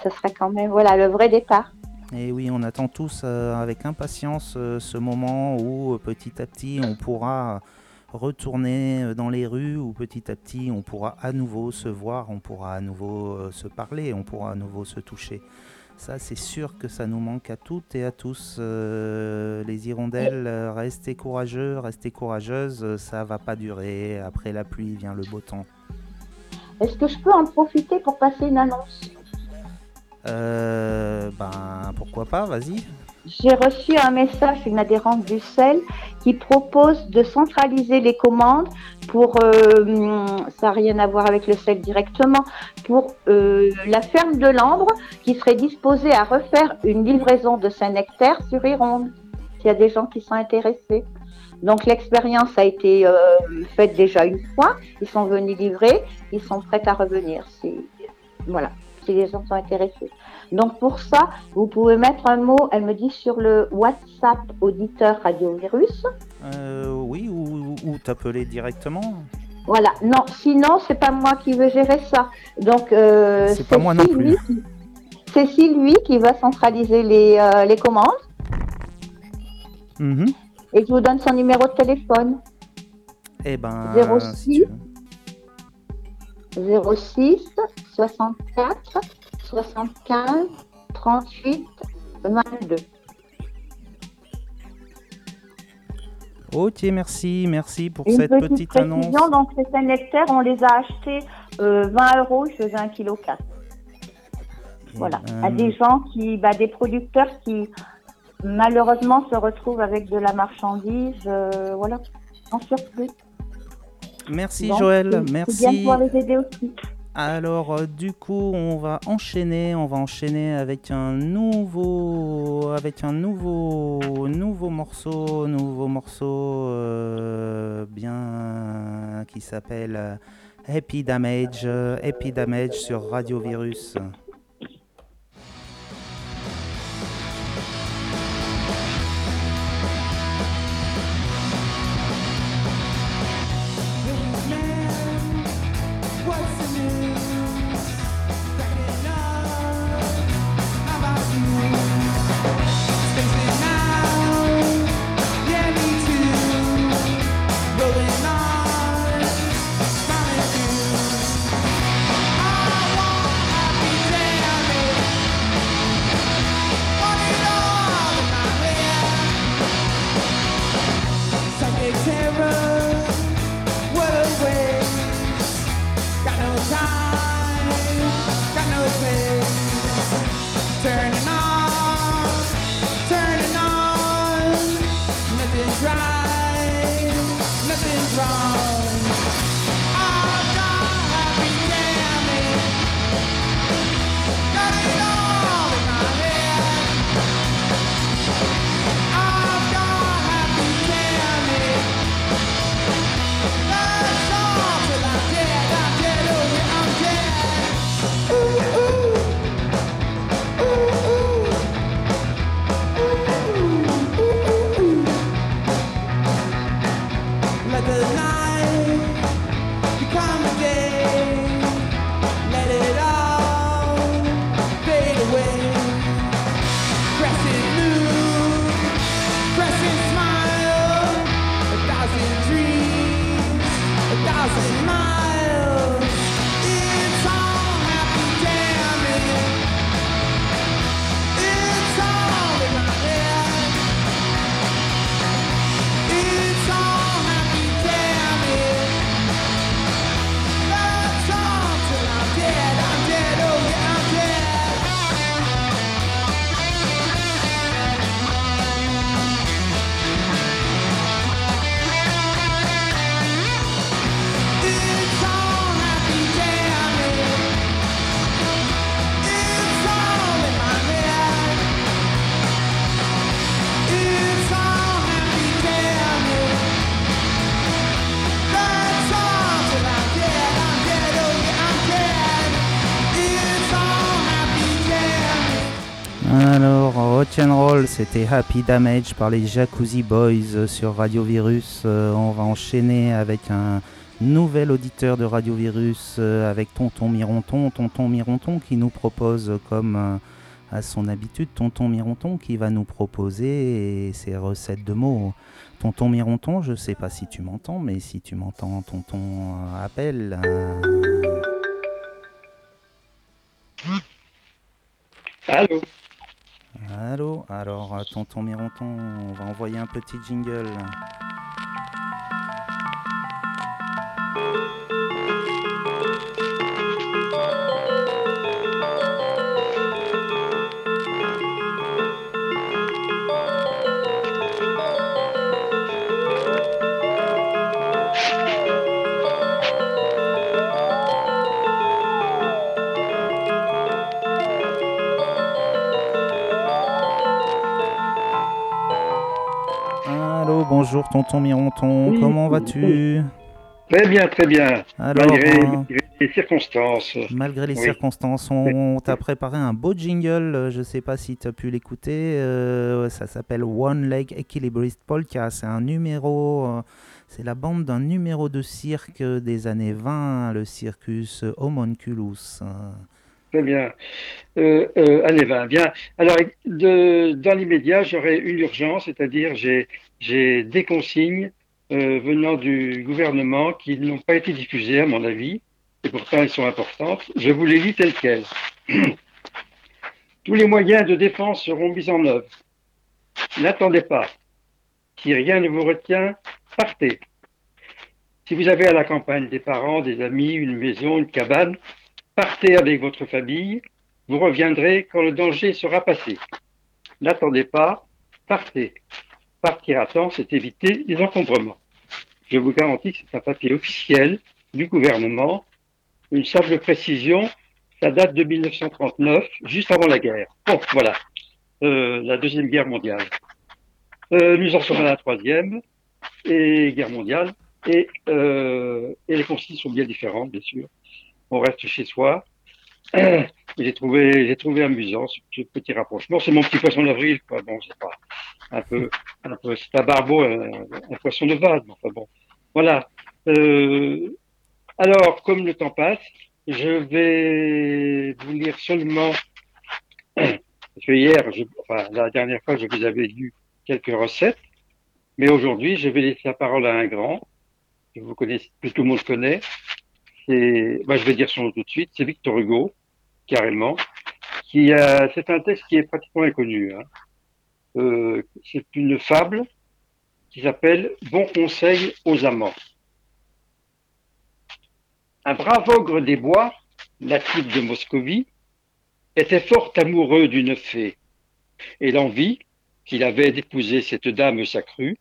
ça serait quand même voilà le vrai départ. Et oui, on attend tous euh, avec impatience ce moment où petit à petit on pourra retourner euh, dans les rues où petit à petit on pourra à nouveau se voir, on pourra à nouveau euh, se parler, on pourra à nouveau se toucher. Ça, c'est sûr que ça nous manque à toutes et à tous. Euh, les hirondelles, restez courageux, restez courageuses, ça va pas durer. Après la pluie vient le beau temps. Est-ce que je peux en profiter pour passer une annonce? Ben, pourquoi pas, vas-y. J'ai reçu un message d'une adhérente du CEL qui propose de centraliser les commandes pour, euh, ça n'a rien à voir avec le CEL directement, pour euh, la ferme de l'Ambre qui serait disposée à refaire une livraison de Saint-Nectaire sur Ironde. Il y a des gens qui sont intéressés. Donc l'expérience a été euh, faite déjà une fois, ils sont venus livrer, ils sont prêts à revenir. Voilà. si les gens sont intéressés. Donc pour ça, vous pouvez mettre un mot, elle me dit sur le WhatsApp auditeur radiovirus. Euh, oui, ou, ou t'appeler directement. Voilà, non, sinon c'est pas moi qui veux gérer ça. Donc euh, c'est pas moi non plus. C'est lui qui va centraliser les, euh, les commandes. Mhm. Et je vous donne son numéro de téléphone. Eh ben, 06 06 64 75 38 22. Ok, merci, merci pour Une cette petite, petite précision, annonce. Donc, ces nectaires, on les a achetés euh, 20 euros, je faisais 1,4 kg. Voilà. Euh, À des gens qui, bah, des producteurs qui, malheureusement, se retrouvent avec de la marchandise, euh, voilà, en surplus. Merci Donc, Joël, C'est bien merci. pouvoir les aider aussi. Alors euh, du coup, on va enchaîner, on va enchaîner avec un nouveau, avec un nouveau, nouveau morceau, nouveau morceau euh, bien qui s'appelle euh, Happy Damage, Happy Damage sur Radio Virus. C'était Happy Damage par les Jacuzzi Boys sur Radio Virus. Euh, on va enchaîner avec un nouvel auditeur de Radio Virus, euh, avec Tonton Mironton. Tonton Mironton qui nous propose, comme euh, à son habitude, Tonton Mironton qui va nous proposer ses recettes de mots. Tonton Mironton, je sais pas si tu m'entends, mais si tu m'entends, Tonton appelle. Allô? Allô Alors, euh, tonton Mironton, on va envoyer un petit jingle. Bonjour tonton Mironton, Oui, comment vas-tu Très bien, très bien. Alors, Malgré, euh, malgré les circonstances. Malgré les Oui. circonstances, on t'a préparé un beau jingle. euh, Je ne sais pas si tu as pu l'écouter. euh, ça s'appelle One Leg Equilibrist Polka. C'est un numéro. euh, c'est la bande d'un numéro de cirque des années 20, le circus Homunculus. euh. Très bien. Euh, euh, allez, va, bien. Alors, de, dans l'immédiat, j'aurais une urgence, c'est-à-dire j'ai j'ai des consignes euh, venant du gouvernement qui n'ont pas été diffusées, à mon avis, et pourtant elles sont importantes. Je vous les lis telles quelles. [clears throat] Tous les moyens de défense seront mis en œuvre. N'attendez pas. Si rien ne vous retient, partez. Si vous avez à la campagne des parents, des amis, une maison, une cabane, Partez avec votre famille, vous reviendrez quand le danger sera passé. N'attendez pas, partez. Partir à temps, c'est éviter les encombrements. Je vous garantis que c'est un papier officiel du gouvernement. Une simple précision, ça date de 1939, juste avant la guerre. Bon, voilà, Euh, la Deuxième Guerre mondiale. Euh, nous en sommes à la Troisième et Guerre mondiale, et, euh, et les consignes sont bien différentes, bien sûr on reste chez soi. [clears throat] J'ai trouvé, j'ai trouvé amusant ce, petit rapprochement. C'est mon petit poisson d'avril, quoi. Bon, c'est pas un peu, un peu, c'est un barbeau, un, un poisson de vase. Enfin bon, voilà. Euh, alors, comme le temps passe, je vais vous lire seulement, [clears throat] parce que hier, je, enfin, la dernière fois, je vous avais lu quelques recettes, mais aujourd'hui, je vais laisser la parole à un grand, que vous connaissez, que tout le monde connaît, c'est, bah, je vais dire son nom tout de suite, c'est Victor Hugo, carrément, a, c'est un texte qui est pratiquement inconnu. Hein. Euh, c'est une fable qui s'appelle Bon conseil aux amants. Un brave ogre des bois, natif de Moscovie, était fort amoureux d'une fée, et l'envie qu'il avait d'épouser cette dame s'accrut,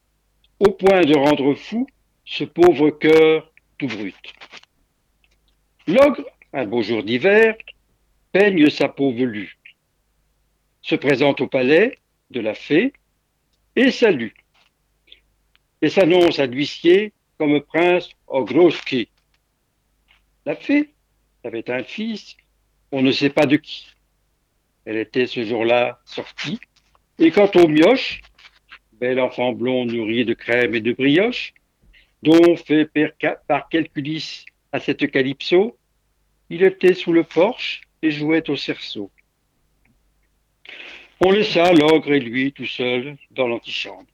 au point de rendre fou ce pauvre cœur tout brut. L'ogre, un beau jour d'hiver, peigne sa peau velue, se présente au palais de la fée et salue, et s'annonce à l'huissier comme prince Ogroski. La fée avait un fils, on ne sait pas de qui. Elle était ce jour-là sortie, et quant au mioche, bel enfant blond nourri de crème et de brioche, dont fait par calculis à cette calypso, il était sous le porche et jouait au cerceau. On laissa l'ogre et lui tout seul dans l'antichambre.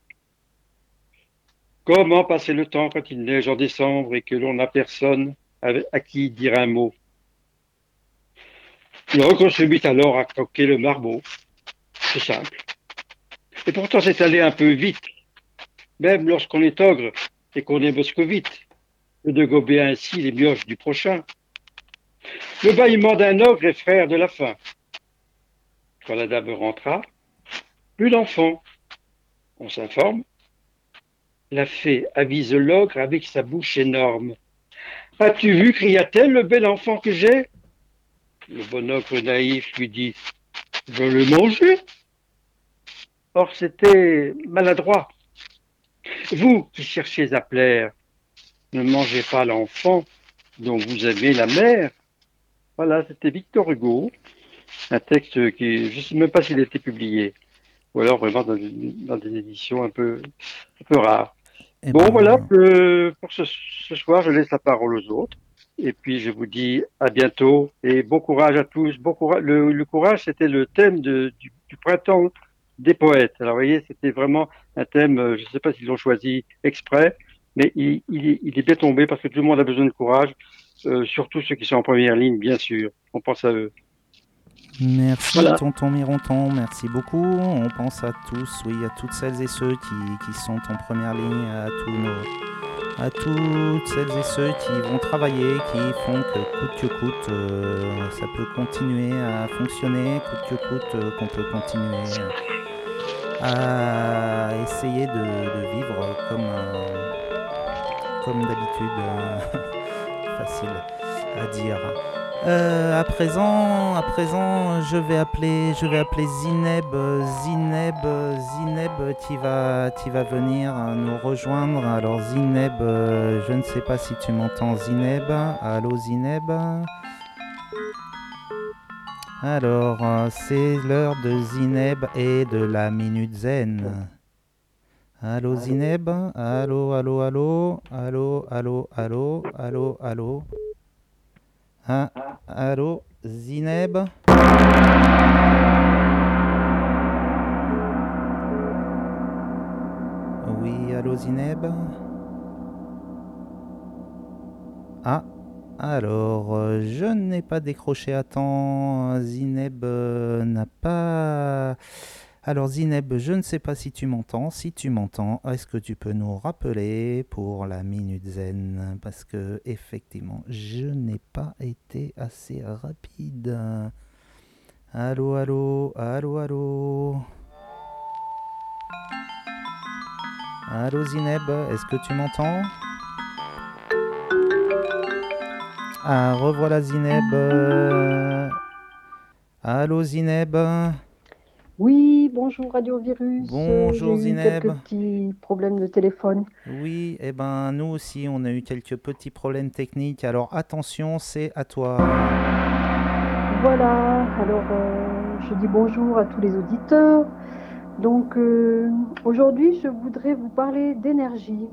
Comment passer le temps quand il neige en décembre et que l'on n'a personne à qui dire un mot? L'ogre se mit alors à croquer le marmot. C'est simple. Et pourtant c'est allé un peu vite, même lorsqu'on est ogre et qu'on est moscovite, de gober ainsi les mioches du prochain. Le bâillement d'un ogre est frère de la faim. Quand la dame rentra, plus d'enfants. On s'informe. La fée avise l'ogre avec sa bouche énorme. As-tu vu, cria-t-elle, le bel enfant que j'ai? Le bon ogre naïf lui dit Je le manger Or, c'était maladroit. Vous qui cherchez à plaire, ne mangez pas l'enfant dont vous avez la mère. Voilà, c'était Victor Hugo, un texte qui, je ne sais même pas s'il a été publié, ou alors vraiment dans, une- dans des éditions un peu, un peu rares. Eh Bon, ben, voilà, euh, pour ce, ce soir, je laisse la parole aux autres. Et puis, je vous dis à bientôt et bon courage à tous. Bon courage. Le, le courage, c'était le thème de, du, du printemps des poètes. Alors, vous voyez, c'était vraiment un thème, euh, je ne sais pas s'ils l'ont choisi exprès, mais il, il, est- il est bien tombé parce que tout le monde a besoin de courage, euh, surtout ceux qui sont en première ligne, bien sûr. On pense à eux. Merci Voilà. tonton Mironton, merci beaucoup. On pense à tous, oui, à toutes celles et ceux qui, qui sont en première ligne, à tous nos, à toutes celles et ceux qui vont travailler, qui font que coûte que coûte, euh, ça peut continuer à fonctionner, coûte que coûte, euh, qu'on peut continuer à essayer de, de vivre comme, euh, comme d'habitude, euh, [laughs] facile à dire. Euh, à présent, à présent, je vais appeler, je vais appeler Zineb, Zineb, Zineb, qui va, venir nous rejoindre. Alors Zineb, je ne sais pas si tu m'entends, Zineb. Allô Zineb? Alors, c'est l'heure de Zineb et de la minute zen. Allô Zineb. Allô, allô, allô, allô, allô, allô, allô, allô. Ah, allô, Zineb Oui, allô, Zineb Ah, alors, euh, je n'ai pas décroché à temps. Zineb euh, n'a pas... Alors Zineb, je ne sais pas si tu m'entends. Si tu m'entends, est-ce que tu peux nous rappeler pour la minute zen? Parce que effectivement, je n'ai pas été assez rapide. Allô, allô, allô, allô. Allô Zineb, est-ce que tu m'entends? Ah, revoilà Zineb. Allô Zineb Oui, bonjour Radio Virus. Euh, Bonjour, J'ai eu Zineb. quelques petits problèmes de téléphone. Oui, eh ben nous aussi on a eu quelques petits problèmes techniques. Alors attention, c'est à toi. Voilà, alors euh, je dis bonjour à tous les auditeurs. Donc euh, aujourd'hui, je voudrais vous parler d'énergie.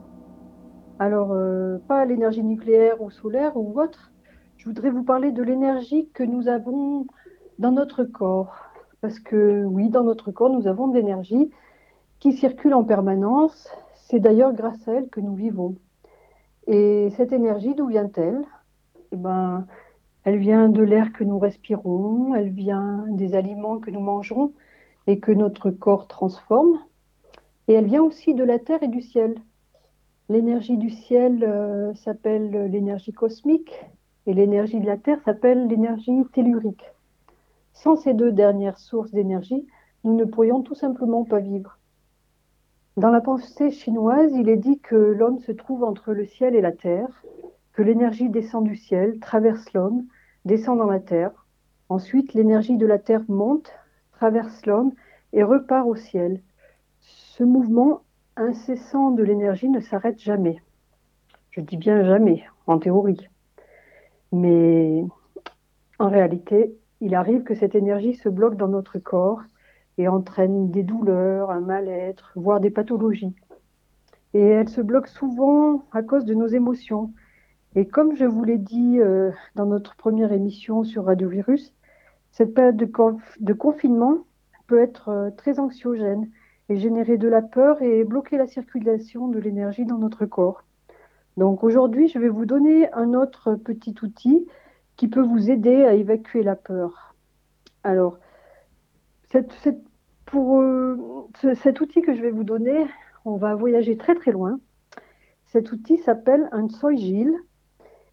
Alors, euh, pas l'énergie nucléaire ou solaire ou autre. Je voudrais vous parler de l'énergie que nous avons dans notre corps. Parce que oui, dans notre corps, nous avons de l'énergie qui circule en permanence. C'est d'ailleurs grâce à elle que nous vivons. Et cette énergie, d'où vient-elle? Eh ben, elle vient de l'air que nous respirons, elle vient des aliments que nous mangeons et que notre corps transforme. Et elle vient aussi de la terre et du ciel. L'énergie du ciel euh, s'appelle l'énergie cosmique et l'énergie de la terre s'appelle l'énergie tellurique. Sans ces deux dernières sources d'énergie, nous ne pourrions tout simplement pas vivre. Dans la pensée chinoise, il est dit que l'homme se trouve entre le ciel et la terre, que l'énergie descend du ciel, traverse l'homme, descend dans la terre. Ensuite, l'énergie de la terre monte, traverse l'homme et repart au ciel. Ce mouvement incessant de l'énergie ne s'arrête jamais. Je dis bien jamais, en théorie. Mais en réalité, il arrive que cette énergie se bloque dans notre corps et entraîne des douleurs, un mal-être, voire des pathologies. Et elle se bloque souvent à cause de nos émotions. Et comme je vous l'ai dit euh, dans notre première émission sur Radio Virus, cette période de confinement peut être euh, très anxiogène et générer de la peur et bloquer la circulation de l'énergie dans notre corps. Donc aujourd'hui, je vais vous donner un autre petit outil qui peut vous aider à évacuer la peur. Alors, pour euh, ce- cet outil que je vais vous donner, on va voyager très très loin. Cet outil s'appelle un Tsoyjil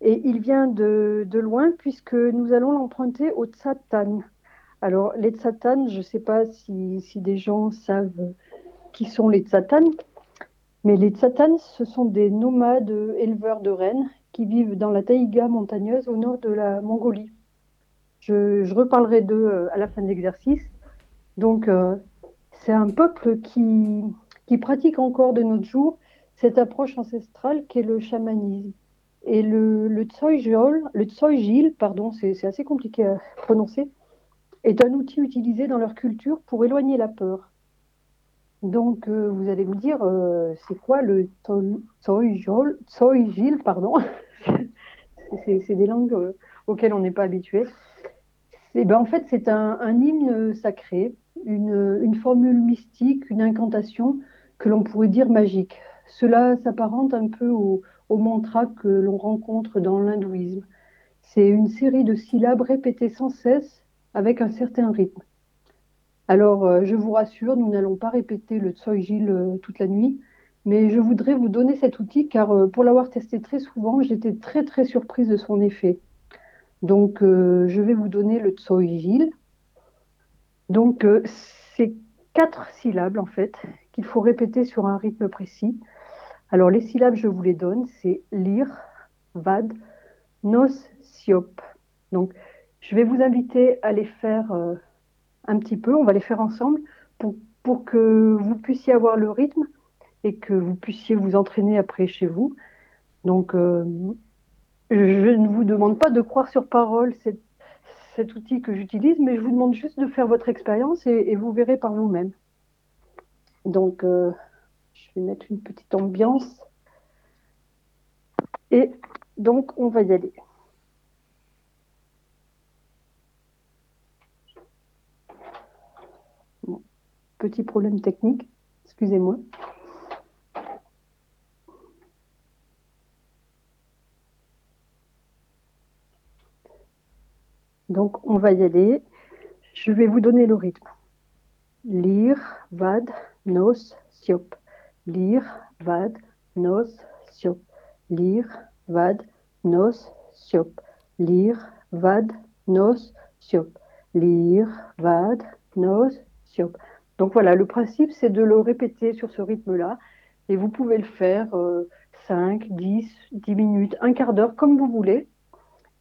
et il vient de, de loin puisque nous allons l'emprunter au Tsatan. Alors, les Tsatan, je ne sais pas si, si des gens savent qui sont les Tsatan, mais les Tsatan, ce sont des nomades éleveurs de rennes qui vivent dans la taïga montagneuse au nord de la Mongolie. Je, reparlerai d'eux euh, à la fin de l'exercice. Donc, euh, c'est un peuple qui, qui pratique encore de nos jours cette approche ancestrale qu'est le chamanisme. Et le, le le pardon, c'est assez compliqué à prononcer, est un outil utilisé dans leur culture pour éloigner la peur. Donc, euh, vous allez me dire, euh, c'est quoi le Tso- Tsoyjol, Tsoyjil, pardon [laughs] C'est des langues euh, auxquelles on n'est pas habitué. Eh ben, en fait, c'est un, hymne sacré, une, une formule mystique, une incantation que l'on pourrait dire magique. Cela s'apparente un peu au, au mantra que l'on rencontre dans l'hindouisme. C'est une série de syllabes répétées sans cesse avec un certain rythme. Alors, euh, je vous rassure, nous n'allons pas répéter le Tsoyjil euh, toute la nuit, mais je voudrais vous donner cet outil car euh, pour l'avoir testé très souvent, j'étais très très surprise de son effet. Donc, je vais vous donner le Tsoyjil. Donc, c'est quatre syllabes en fait qu'il faut répéter sur un rythme précis. Alors, les syllabes, je vous les donne, c'est lire, vad, nos, siop. Donc, je vais vous inviter à les faire un petit peu, on va les faire ensemble pour, que vous puissiez avoir le rythme et que vous puissiez vous entraîner après chez vous. Donc, euh, je ne vous demande pas de croire sur parole cet, outil que j'utilise, mais je vous demande juste de faire votre expérience et, et vous verrez par vous-même. Donc, euh, je vais mettre une petite ambiance. Et donc, on va y aller. Bon, Petit problème technique, excusez-moi. Donc, on va y aller. Je vais vous donner le rythme. Lire, vad, nos, siop. Lire, vad, nos, siop. Lire, vad, nos, siop. Lire, vad, nos, siop. Lire, vad, nos, siop. Donc voilà, le principe, c'est de le répéter sur ce rythme-là. Et vous pouvez le faire euh, 5, 10, 10 minutes, un quart d'heure, comme vous voulez.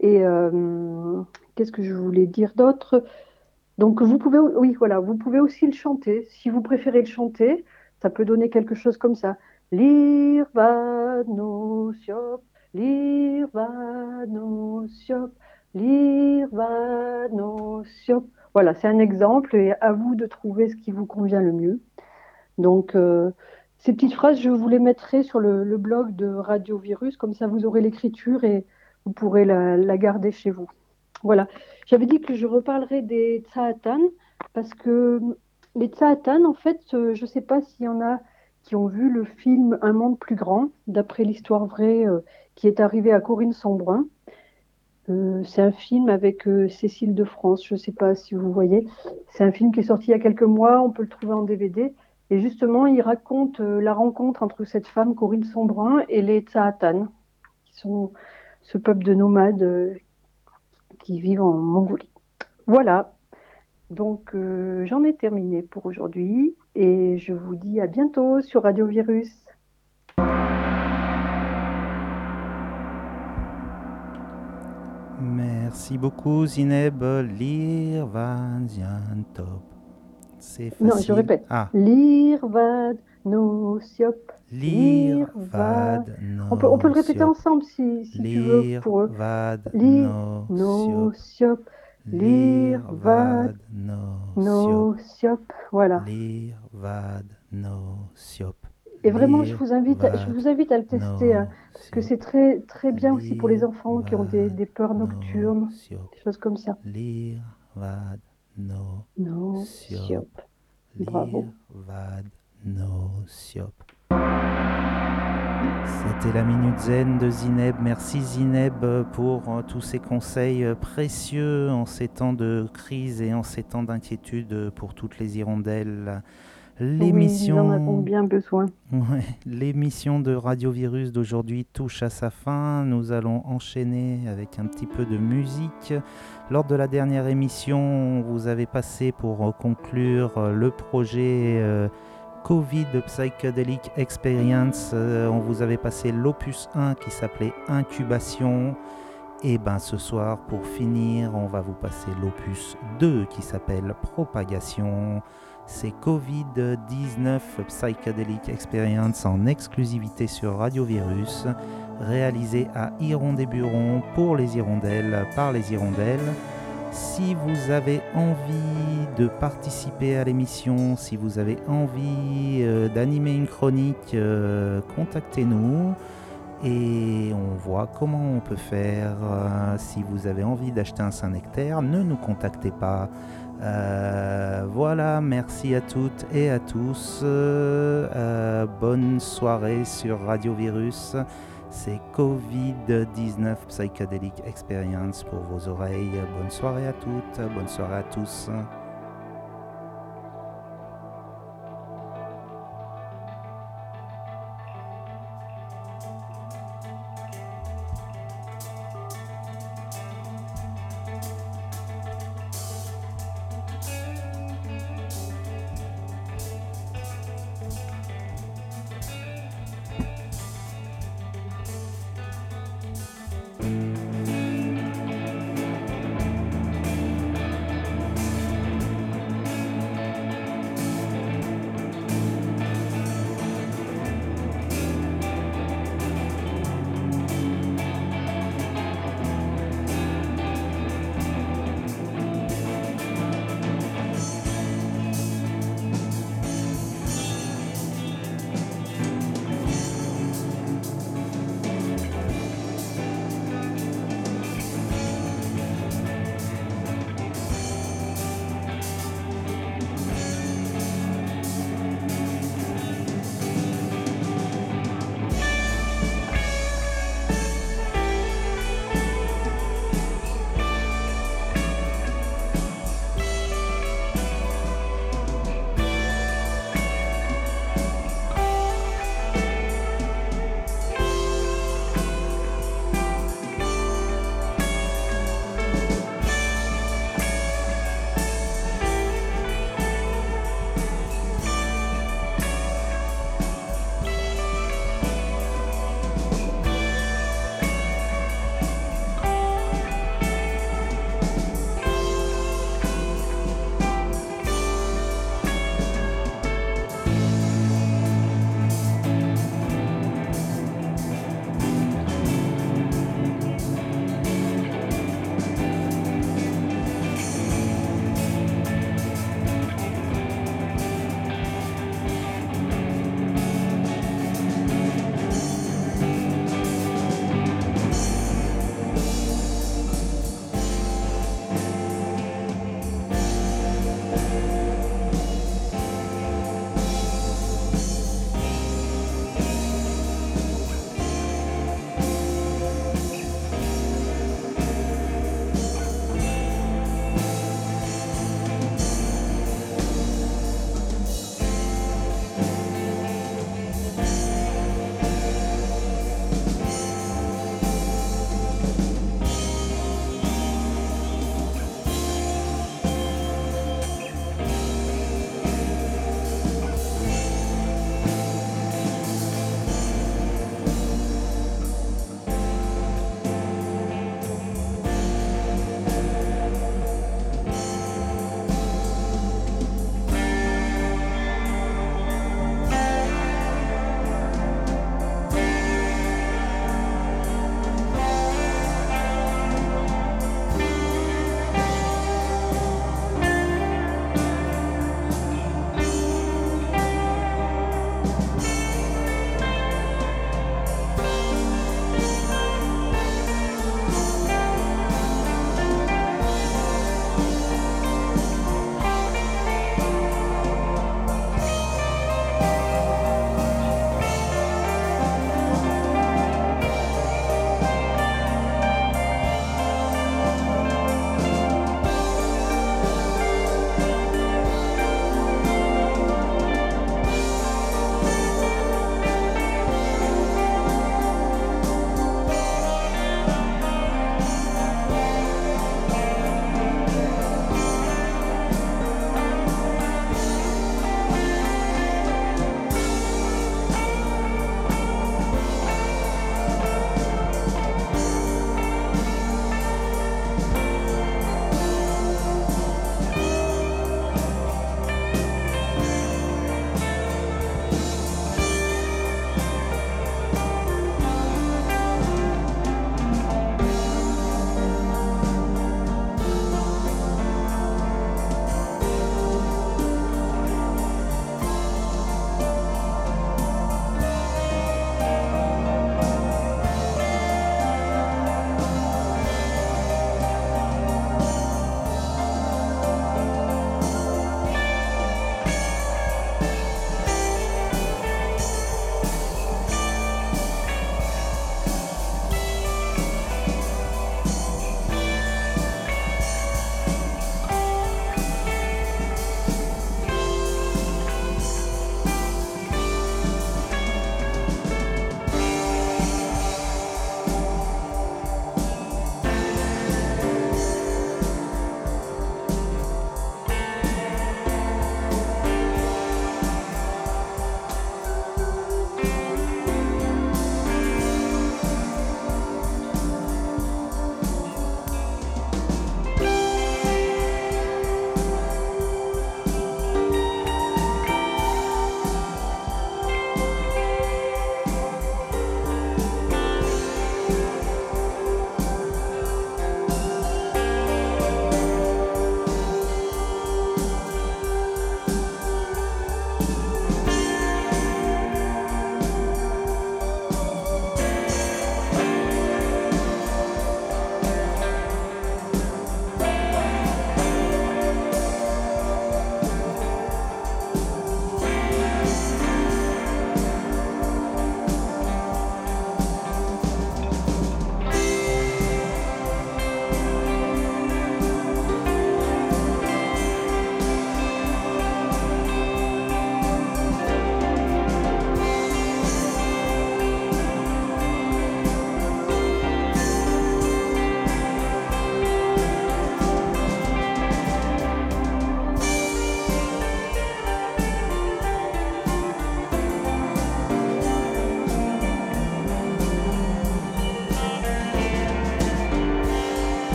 Et euh, qu'est-ce que je voulais dire d'autre? Donc vous pouvez, oui, voilà, vous pouvez aussi le chanter. Si vous préférez le chanter, ça peut donner quelque chose comme ça. Lire va no Voilà, c'est un exemple et à vous de trouver ce qui vous convient le mieux. Donc euh, ces petites phrases, je vous les mettrai sur le, blog de Radio Virus, comme ça vous aurez l'écriture et vous pourrez la, garder chez vous. Voilà. J'avais dit que je reparlerai des Tsaatan parce que les Tsaatan, en fait, euh, je ne sais pas s'il y en a qui ont vu le film Un monde plus grand, d'après l'histoire vraie euh, qui est arrivée à Corinne Sombrun. Euh, c'est un film avec euh, Cécile de France, je ne sais pas si vous voyez. C'est un film qui est sorti il y a quelques mois, on peut le trouver en DVD. Et justement, il raconte euh, la rencontre entre cette femme, Corinne Sombrun, et les Tsaatan, qui sont ce peuple de nomades qui vivent en Mongolie. Voilà. Donc, j'en ai terminé pour aujourd'hui et je vous dis à bientôt sur Radio Virus. Merci beaucoup Zineb. Lire van zien top. C'est facile. Non, je répète. Ah, Lire vad no siop. lire Lire vad. vad no On peut, on peut le répéter ensemble si, si tu veux pour eux. vad Lire no No siop. siop. Lire Lire vad vad no no siop. siop. Voilà. Lire vad no siop. Et vraiment, je vous invite, à, je vad vous invite à le tester, hein, parce que c'est très, très bien aussi pour les enfants qui ont des, des peurs no nocturnes, des choses comme ça. No siop. Bravo. C'était la Minute Zen de Zineb. Merci Zineb pour euh, tous ces conseils euh, précieux en ces temps de crise et en ces temps d'inquiétude pour toutes les hirondelles. Oui, L'émission bien besoin. Ouais, l'émission de Radio Virus d'aujourd'hui touche à sa fin. Nous allons enchaîner avec un petit peu de musique. Lors de la dernière émission, on vous avait passé pour conclure euh, le projet euh, Covid Psychedelic Experience. Euh, on vous avait passé l'opus 1 qui s'appelait Incubation. Et ben ce soir, pour finir, on va vous passer l'opus 2 qui s'appelle Propagation. C'est Covid-19 Psychedelic Experience en exclusivité sur Radio Virus, réalisé à Hirondé-Buron pour les hirondelles, par les hirondelles. Si vous avez envie de participer à l'émission, si vous avez envie euh, d'animer une chronique, euh, contactez-nous et on voit comment on peut faire. Euh, si vous avez envie d'acheter un Saint-Nectaire, ne nous contactez pas. Euh, voilà, merci à toutes et à tous. Euh, bonne soirée sur Radio Virus. C'est Covid-19 Psychedelic Experience pour vos oreilles. Bonne soirée à toutes, bonne soirée à tous.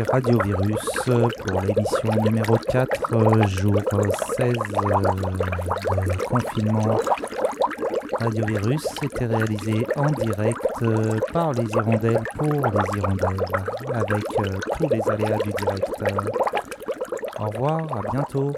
C'était Radio Virus pour l'émission numéro 4, euh, jour 16 euh, de confinement. Radio Virus était réalisé en direct euh, par les hirondelles pour les hirondelles, avec euh, tous les aléas du direct. Au revoir, à bientôt.